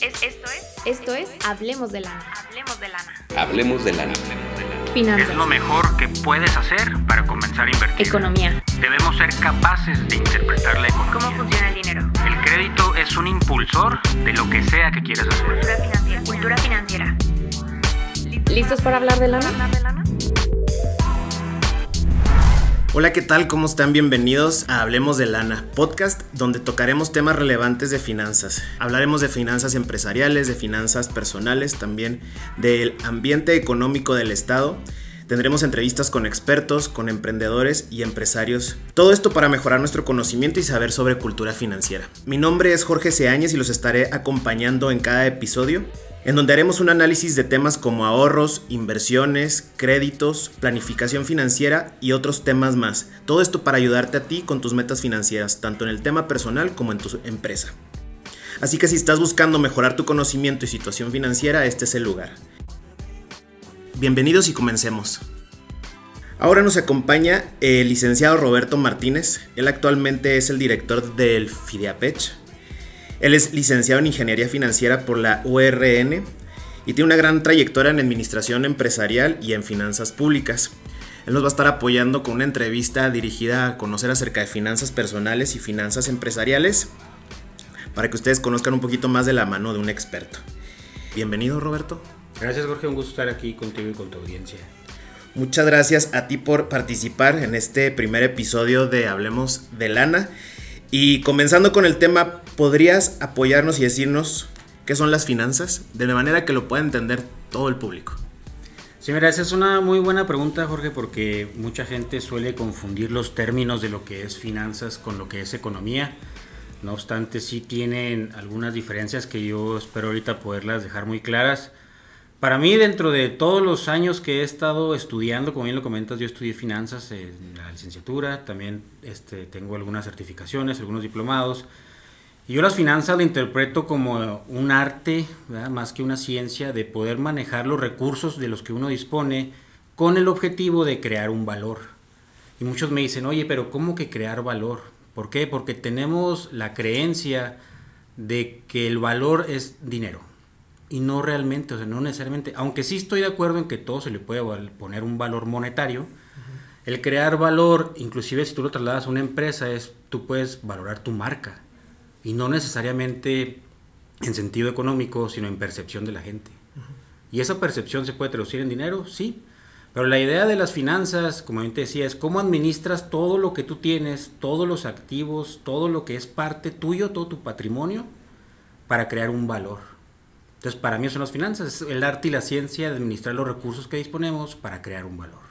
esto es. Esto es Hablemos de lana. Hablemos de lana. Hablemos de lana. Finanzas. Es lo mejor que puedes hacer para comenzar a invertir. Economía. Debemos ser capaces de interpretar la economía. ¿Cómo funciona el dinero? El crédito es un impulsor de lo que sea que quieras hacer. Cultura financiera. Cultura financiera. ¿Listos para hablar de lana? Hola, ¿qué tal? ¿Cómo están? Bienvenidos a Hablemos de Lana, podcast donde tocaremos temas relevantes de finanzas. Hablaremos de finanzas empresariales, de finanzas personales, también del ambiente económico del Estado. Tendremos entrevistas con expertos, con emprendedores y empresarios. Todo esto para mejorar nuestro conocimiento y saber sobre cultura financiera. Mi nombre es Jorge Seáñez y los estaré acompañando en cada episodio en donde haremos un análisis de temas como ahorros, inversiones, créditos, planificación financiera y otros temas más. Todo esto para ayudarte a ti con tus metas financieras, tanto en el tema personal como en tu empresa. Así que si estás buscando mejorar tu conocimiento y situación financiera, este es el lugar. Bienvenidos y comencemos. Ahora nos acompaña el licenciado Roberto Martínez. Él actualmente es el director del FIDEAPECH, él es licenciado en Ingeniería Financiera por la URN y tiene una gran trayectoria en Administración Empresarial y en Finanzas Públicas. Él nos va a estar apoyando con una entrevista dirigida a conocer acerca de finanzas personales y finanzas empresariales para que ustedes conozcan un poquito más de la mano de un experto. Bienvenido Roberto. Gracias Jorge, un gusto estar aquí contigo y con tu audiencia. Muchas gracias a ti por participar en este primer episodio de Hablemos de Lana. Y comenzando con el tema, ¿podrías apoyarnos y decirnos qué son las finanzas? De manera que lo pueda entender todo el público. Sí, mira, esa es una muy buena pregunta, Jorge, porque mucha gente suele confundir los términos de lo que es finanzas con lo que es economía. No obstante, sí tienen algunas diferencias que yo espero ahorita poderlas dejar muy claras. Para mí, dentro de todos los años que he estado estudiando, como bien lo comentas, yo estudié finanzas en la licenciatura, también este, tengo algunas certificaciones, algunos diplomados. Y yo las finanzas las interpreto como un arte, más que una ciencia, de poder manejar los recursos de los que uno dispone con el objetivo de crear un valor. Y muchos me dicen, oye, pero ¿cómo que crear valor? ¿Por qué? Porque tenemos la creencia de que el valor es dinero y no realmente, o sea, no necesariamente, aunque sí estoy de acuerdo en que todo se le puede poner un valor monetario, el crear valor, inclusive si tú lo trasladas a una empresa, es tú puedes valorar tu marca y no necesariamente en sentido económico, sino en percepción de la gente. Y esa percepción se puede traducir en dinero, sí, pero la idea de las finanzas, como yo te decía, es cómo administras todo lo que tú tienes, todos los activos, todo lo que es parte tuyo, todo tu patrimonio, para crear un valor. Entonces, para mí son las finanzas, es el arte y la ciencia de administrar los recursos que disponemos para crear un valor.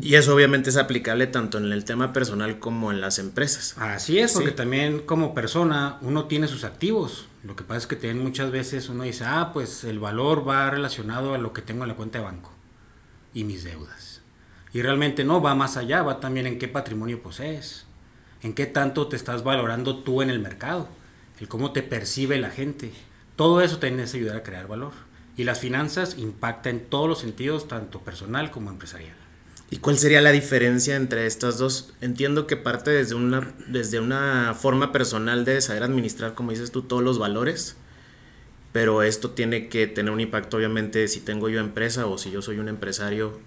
Y eso obviamente es aplicable tanto en el tema personal como en las empresas. Así es, porque también como persona uno tiene sus activos. Lo que pasa es que también muchas veces uno dice, ah, pues el valor va relacionado a lo que tengo en la cuenta de banco y mis deudas. Y realmente no, va más allá, va también en qué patrimonio posees, en qué tanto te estás valorando tú en el mercado, el cómo te percibe la gente todo eso tiene que ayudar a crear valor. Y las finanzas impactan en todos los sentidos, tanto personal como empresarial. ¿Y cuál sería la diferencia entre estas dos? Entiendo que parte desde una, desde una forma personal de saber administrar, como dices tú, todos los valores, pero esto tiene que tener un impacto, obviamente, si tengo yo empresa o si yo soy un empresario.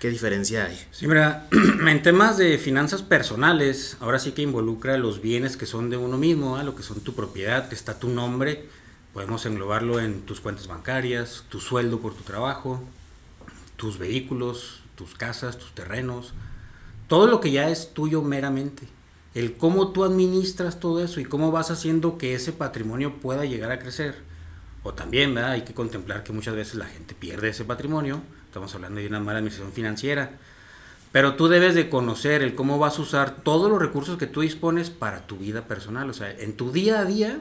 ¿Qué diferencia hay? Sí, mira, en temas de finanzas personales, ahora sí que involucra los bienes que son de uno mismo, lo que son tu propiedad, que está tu nombre, Podemos englobarlo en tus cuentas bancarias, tu sueldo por tu trabajo, tus vehículos, tus casas, tus terrenos, todo lo que ya es tuyo meramente. El cómo tú administras todo eso y cómo vas haciendo que ese patrimonio pueda llegar a crecer. O también hay que contemplar que muchas veces la gente pierde ese patrimonio. Estamos hablando de una mala administración financiera. Pero tú debes de conocer el cómo vas a usar todos los recursos que tú dispones para tu vida personal. O sea, en tu día a día,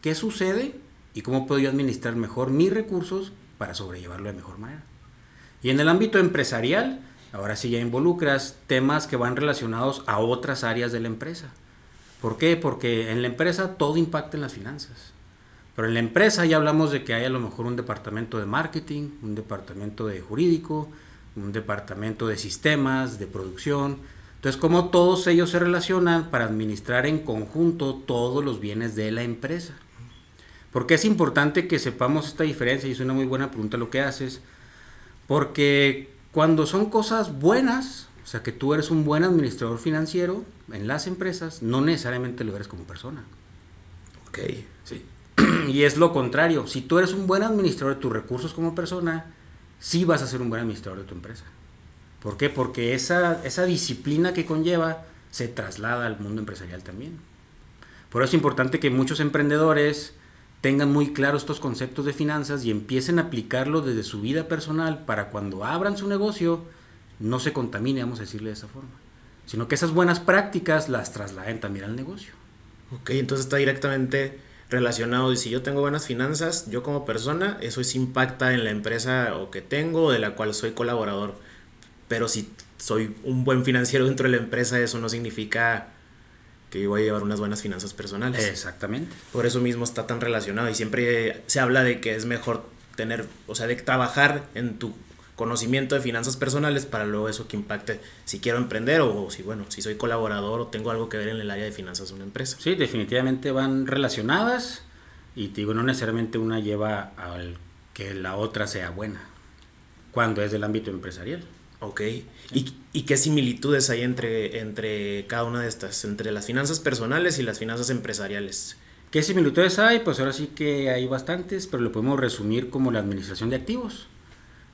¿qué sucede y cómo puedo yo administrar mejor mis recursos para sobrellevarlo de mejor manera. Y en el ámbito empresarial, ahora sí ya involucras temas que van relacionados a otras áreas de la empresa. ¿Por qué? Porque en la empresa todo impacta en las finanzas. Pero en la empresa ya hablamos de que hay a lo mejor un departamento de marketing, un departamento de jurídico, un departamento de sistemas, de producción. Entonces, cómo todos ellos se relacionan para administrar en conjunto todos los bienes de la empresa. Porque es importante que sepamos esta diferencia y es una muy buena pregunta lo que haces. Porque cuando son cosas buenas, o sea que tú eres un buen administrador financiero en las empresas, no necesariamente lo eres como persona. Ok. Sí. y es lo contrario. Si tú eres un buen administrador de tus recursos como persona, sí vas a ser un buen administrador de tu empresa. ¿Por qué? Porque esa, esa disciplina que conlleva se traslada al mundo empresarial también. Por eso es importante que muchos emprendedores tengan muy claros estos conceptos de finanzas y empiecen a aplicarlo desde su vida personal para cuando abran su negocio no se contamine, vamos a decirle de esa forma, sino que esas buenas prácticas las trasladen también al negocio. Ok, entonces está directamente relacionado y si yo tengo buenas finanzas, yo como persona, eso sí impacta en la empresa o que tengo o de la cual soy colaborador. Pero si soy un buen financiero dentro de la empresa, eso no significa que voy a llevar unas buenas finanzas personales. Exactamente. Por eso mismo está tan relacionado y siempre se habla de que es mejor tener, o sea, de trabajar en tu conocimiento de finanzas personales para luego eso que impacte si quiero emprender o si, bueno, si soy colaborador o tengo algo que ver en el área de finanzas de una empresa. Sí, definitivamente van relacionadas y te digo, no necesariamente una lleva al que la otra sea buena cuando es del ámbito empresarial. Ok. ¿Y, ¿Y, qué similitudes hay entre, entre cada una de estas, entre las finanzas personales y las finanzas empresariales? ¿Qué similitudes hay? Pues ahora sí que hay bastantes, pero lo podemos resumir como la administración de activos.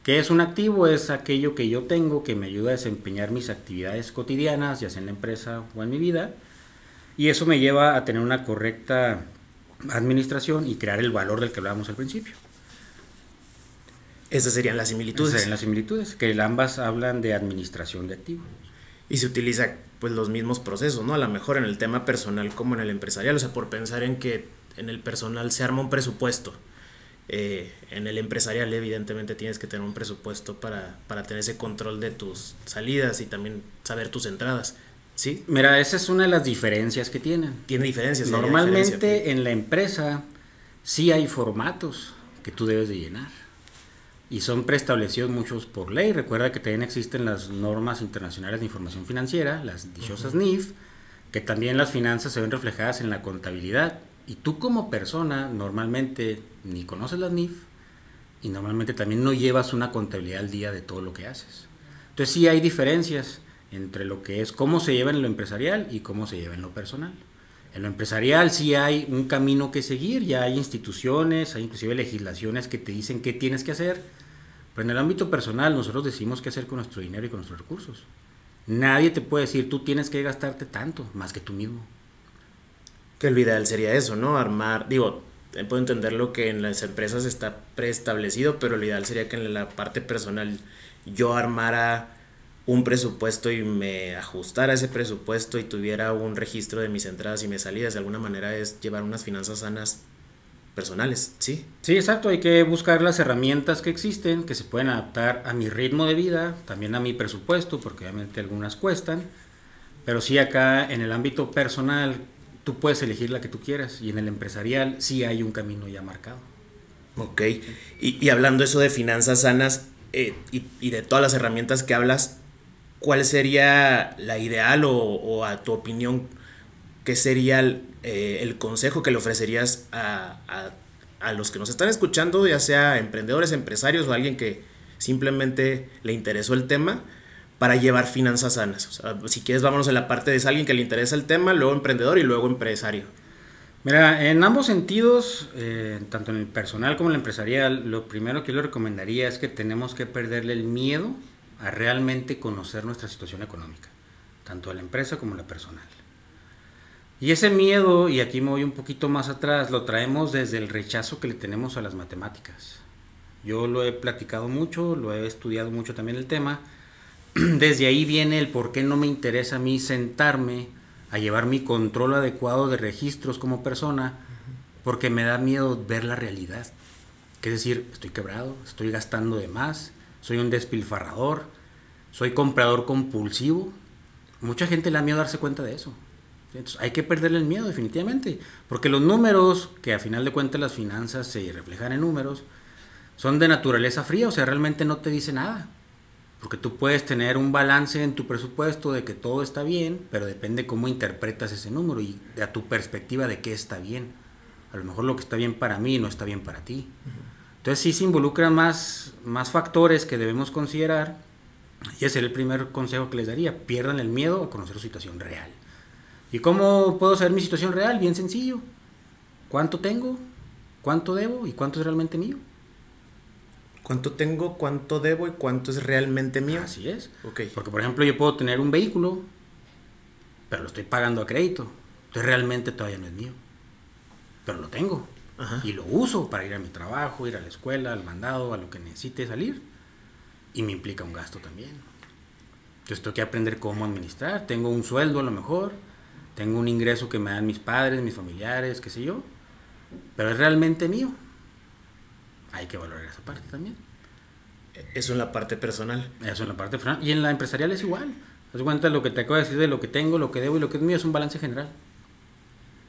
¿Qué es un activo? Es aquello que yo tengo que me ayuda a desempeñar mis actividades cotidianas, ya sea en la empresa o en mi vida. Y eso me lleva a tener una correcta administración y crear el valor del que hablábamos al principio. Esas serían las similitudes. Esas serían las similitudes, que ambas hablan de administración de activos. Y se utiliza pues los mismos procesos, ¿no? A lo mejor en el tema personal como en el empresarial, o sea, por pensar en que en el personal se arma un presupuesto eh, en el empresarial evidentemente tienes que tener un presupuesto para, para tener ese control de tus salidas y también saber tus entradas. ¿Sí? Mira, esa es una de las diferencias que tienen. Tiene diferencias. Normalmente en la empresa sí hay formatos que tú debes de llenar. Y son preestablecidos muchos por ley. Recuerda que también existen las normas internacionales de información financiera, las dichosas NIF, que también las finanzas se ven reflejadas en la contabilidad. Y tú como persona normalmente ni conoces las NIF y normalmente también no llevas una contabilidad al día de todo lo que haces. Entonces sí hay diferencias entre lo que es cómo se lleva en lo empresarial y cómo se lleva en lo personal. En lo empresarial sí hay un camino que seguir, ya hay instituciones, hay inclusive legislaciones que te dicen qué tienes que hacer, pero en el ámbito personal nosotros decimos qué hacer con nuestro dinero y con nuestros recursos. Nadie te puede decir tú tienes que gastarte tanto, más que tú mismo. Que el ideal sería eso, ¿no? Armar, digo, puedo entender lo que en las empresas está preestablecido, pero lo ideal sería que en la parte personal yo armara un presupuesto y me ajustara ese presupuesto y tuviera un registro de mis entradas y mis salidas. De alguna manera es llevar unas finanzas sanas personales, ¿sí? Sí, exacto. Hay que buscar las herramientas que existen, que se pueden adaptar a mi ritmo de vida, también a mi presupuesto, porque obviamente algunas cuestan. Pero sí acá en el ámbito personal tú puedes elegir la que tú quieras y en el empresarial sí hay un camino ya marcado. Ok, y, y hablando eso de finanzas sanas eh, y, y, de todas las herramientas que hablas, ¿cuál sería la ideal o, o a tu opinión, qué sería el, eh, el consejo que le ofrecerías a, a, a los que nos están escuchando, ya sea emprendedores, empresarios o alguien que simplemente le interesó el tema? para llevar finanzas sanas. O sea, si quieres, vámonos a la parte de alguien que le interesa el tema, luego emprendedor y luego empresario. Mira, en ambos sentidos, eh, tanto en el personal como en el empresarial, lo primero que yo le recomendaría es que tenemos que perderle el miedo a realmente conocer nuestra situación económica, tanto de la empresa como la personal. Y ese miedo, y aquí me voy un poquito más atrás, lo traemos desde el rechazo que le tenemos a las matemáticas. Yo lo he platicado mucho, lo he estudiado mucho también el tema, desde ahí viene el por qué no me interesa a mí sentarme a llevar mi control adecuado de registros como persona, porque me da miedo ver la realidad. Es decir, estoy quebrado, estoy gastando de más, soy un despilfarrador, soy comprador compulsivo. Mucha gente le da miedo darse cuenta de eso. Hay que perderle el miedo definitivamente, porque los números, que a final de cuentas las finanzas se reflejan en números, son de naturaleza fría, o sea, realmente no te dice nada. Porque tú puedes tener un balance en tu presupuesto de que todo está bien, pero depende cómo interpretas ese número y a tu perspectiva de qué está bien. A lo mejor lo que está bien para mí no está bien para ti. Entonces sí se involucran más, más factores que debemos considerar y ese sería el primer consejo que les daría. Pierdan el miedo a conocer su situación real. ¿Y cómo puedo saber mi situación real? Bien sencillo. ¿Cuánto tengo? ¿Cuánto debo? ¿Y cuánto es realmente mío? ¿Cuánto tengo? ¿Cuánto debo? ¿Y cuánto es realmente mío? Así es. Porque, por ejemplo, yo puedo tener un vehículo, pero lo estoy pagando a crédito. Entonces realmente todavía no es mío. Pero lo tengo. Ajá. Y lo uso para ir a mi trabajo, ir a la escuela, al mandado, a lo que necesite salir. Y me implica un gasto también. Entonces tengo que aprender cómo administrar. Tengo un sueldo a lo mejor. Tengo un ingreso que me dan mis padres, mis familiares, qué sé yo. Pero es realmente mío. Hay que valorar esa parte también. Eso en la parte personal. Eso en la parte personal. Y en la empresarial es igual. Haz cuenta lo que te acabo de decir de lo que tengo, lo que debo y lo que es mío es un balance general.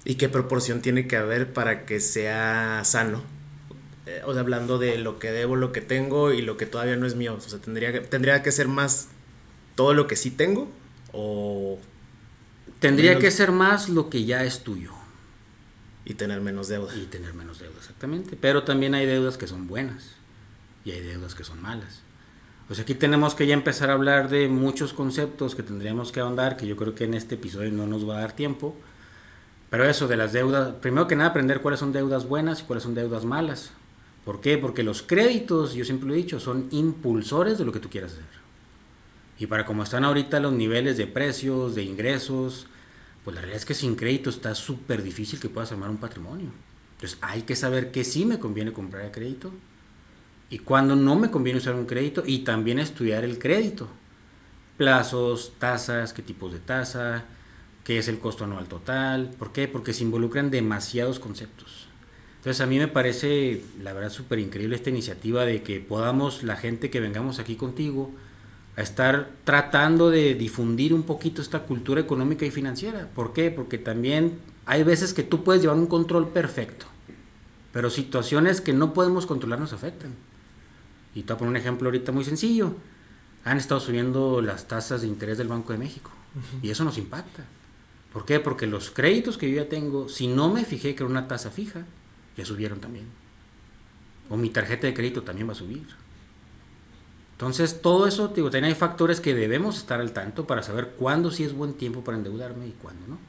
¿Y qué proporción tiene que haber para que sea sano? Eh, o sea, hablando de lo que debo, lo que tengo y lo que todavía no es mío. O sea, tendría que, tendría que ser más todo lo que sí tengo o... Tendría Menos- que ser más lo que ya es tuyo. y tener menos deuda. Y tener menos deuda, exactamente. Pero también hay deudas que son buenas. Y hay deudas que son malas. O sea, aquí tenemos que ya empezar a hablar de muchos conceptos que tendríamos que ahondar, que yo creo que en este episodio no nos va a dar tiempo. Pero eso de las deudas, primero que nada aprender cuáles son deudas buenas y cuáles son deudas malas. ¿Por qué? Porque los créditos, yo siempre lo he dicho, son impulsores de lo que tú quieras hacer. Y para como están ahorita los niveles de precios, de ingresos, pues la realidad es que sin crédito está súper difícil que puedas armar un patrimonio. Entonces hay que saber qué sí me conviene comprar a crédito y cuándo no me conviene usar un crédito y también estudiar el crédito. Plazos, tasas, qué tipos de tasa, qué es el costo anual total. ¿Por qué? Porque se involucran demasiados conceptos. Entonces a mí me parece, la verdad, súper increíble esta iniciativa de que podamos, la gente que vengamos aquí contigo, a estar tratando de difundir un poquito esta cultura económica y financiera. ¿Por qué? Porque también hay veces que tú puedes llevar un control perfecto, pero situaciones que no podemos controlar nos afectan. Y te voy a poner un ejemplo ahorita muy sencillo. Han estado subiendo las tasas de interés del Banco de México y eso nos impacta. ¿Por qué? Porque los créditos que yo ya tengo, si no me fijé que era una tasa fija, ya subieron también. O mi tarjeta de crédito también va a subir. Entonces, todo eso, digo, también hay factores que debemos estar al tanto para saber cuándo sí es buen tiempo para endeudarme y cuándo no.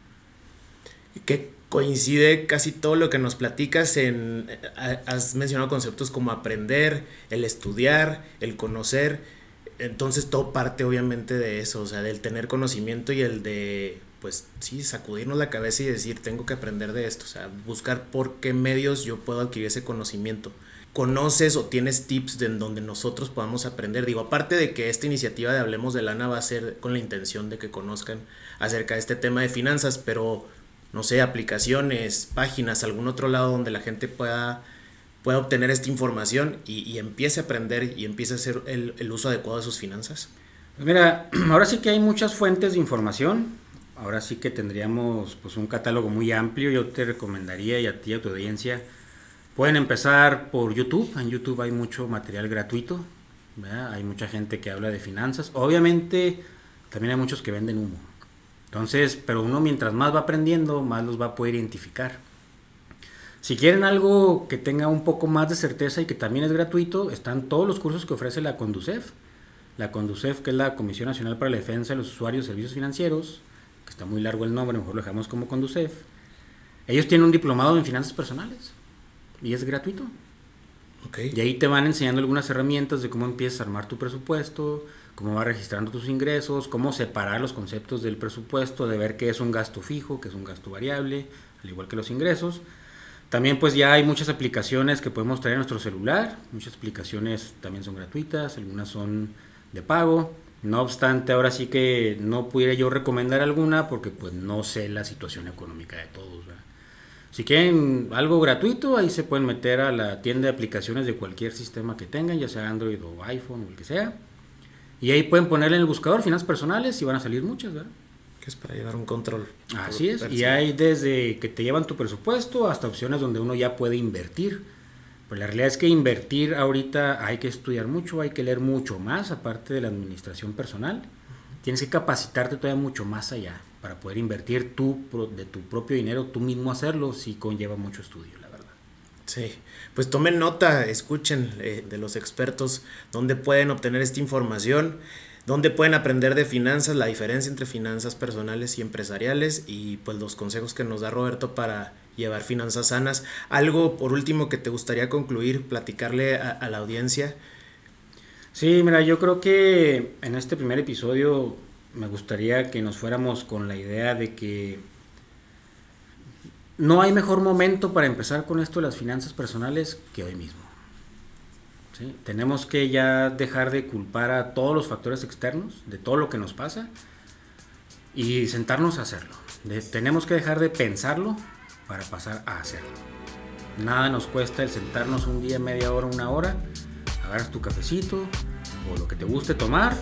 que coincide casi todo lo que nos platicas en eh, has mencionado conceptos como aprender, el estudiar, el conocer, entonces todo parte obviamente de eso, o sea, del tener conocimiento y el de pues sí, sacudirnos la cabeza y decir, tengo que aprender de esto, o sea, buscar por qué medios yo puedo adquirir ese conocimiento. ¿Conoces o tienes tips de en donde nosotros podamos aprender? Digo, aparte de que esta iniciativa de Hablemos de Lana va a ser con la intención de que conozcan acerca de este tema de finanzas, pero no sé, aplicaciones, páginas, algún otro lado donde la gente pueda, pueda obtener esta información y, y empiece a aprender y empiece a hacer el, el uso adecuado de sus finanzas. Pues mira, ahora sí que hay muchas fuentes de información. Ahora sí que tendríamos pues un catálogo muy amplio. Yo te recomendaría y a ti, a tu audiencia, pueden empezar por YouTube. En YouTube hay mucho material gratuito. Hay mucha gente que habla de finanzas. Obviamente también hay muchos que venden humo. Entonces, pero uno mientras más va aprendiendo, más los va a poder identificar. Si quieren algo que tenga un poco más de certeza y que también es gratuito, están todos los cursos que ofrece la Conducef. La Conducef, que es la Comisión Nacional para la Defensa de los Usuarios de Servicios Financieros, que está muy largo el nombre, mejor lo dejamos como Conducef. Ellos tienen un diplomado en finanzas personales y es gratuito. Ok. Y ahí te van enseñando algunas herramientas de cómo empiezas a armar tu presupuesto, cómo vas registrando tus ingresos, cómo separar los conceptos del presupuesto, de ver qué es un gasto fijo, qué es un gasto variable, al igual que los ingresos. También pues ya hay muchas aplicaciones que podemos traer a nuestro celular, muchas aplicaciones también son gratuitas, algunas son de pago. No obstante, ahora sí que no pudiera yo recomendar alguna porque pues no sé la situación económica de todos. ¿verdad? Si quieren algo gratuito, ahí se pueden meter a la tienda de aplicaciones de cualquier sistema que tengan, ya sea Android o iPhone o el que sea. Y ahí pueden ponerle en el buscador finanzas personales y van a salir muchas, ¿verdad? Que es para llevar un control. Así es, y hay desde que te llevan tu presupuesto hasta opciones donde uno ya puede invertir. Pues la realidad es que invertir ahorita hay que estudiar mucho, hay que leer mucho más, aparte de la administración personal. Tienes que capacitarte todavía mucho más allá. para poder invertir tú de tu propio dinero, tú mismo hacerlo, sí conlleva mucho estudio, la verdad. Sí, pues tomen nota, escuchen eh, de los expertos dónde pueden obtener esta información, dónde pueden aprender de finanzas, la diferencia entre finanzas personales y empresariales y pues los consejos que nos da Roberto para llevar finanzas sanas. Algo por último que te gustaría concluir, platicarle a, la audiencia. Sí, mira, yo creo que en este primer episodio me gustaría que nos fuéramos con la idea de que no hay mejor momento para empezar con esto de las finanzas personales que hoy mismo. Tenemos que ya dejar de culpar a todos los factores externos de todo lo que nos pasa y sentarnos a hacerlo. tenemos que dejar de pensarlo para pasar a hacerlo. Nada nos cuesta el sentarnos un día, media hora, una hora, agarras tu cafecito o lo que te guste tomar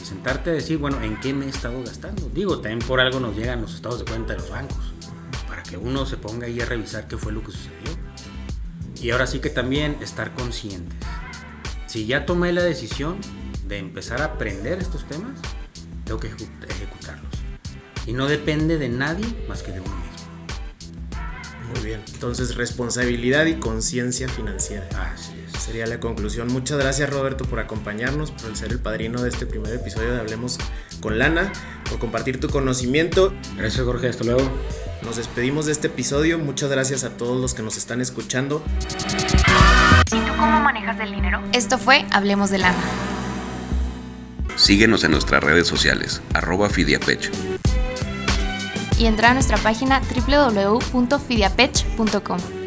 y sentarte a decir, bueno, ¿en qué me he estado gastando? Digo, también por algo nos llegan los estados de cuenta de los bancos, para que uno se ponga ahí a revisar qué fue lo que sucedió. Y ahora sí que también estar conscientes. Si ya tomé la decisión de empezar a aprender estos temas, tengo que ejecutarlos. Y no depende de nadie más que de uno mismo. Muy bien. Entonces, responsabilidad y conciencia financiera. Así es. Sería la conclusión. Muchas gracias, Roberto, por acompañarnos, por ser el padrino de este primer episodio de Hablemos con Lana, por compartir tu conocimiento. Gracias, Jorge. Hasta luego. Nos despedimos de este episodio. Muchas gracias a todos los que nos están escuchando. ¿Y tú cómo manejas el dinero? Esto fue Hablemos de Lana. Síguenos en nuestras redes sociales, arroba Fidiapech y entra a nuestra página www.fidiapech.com.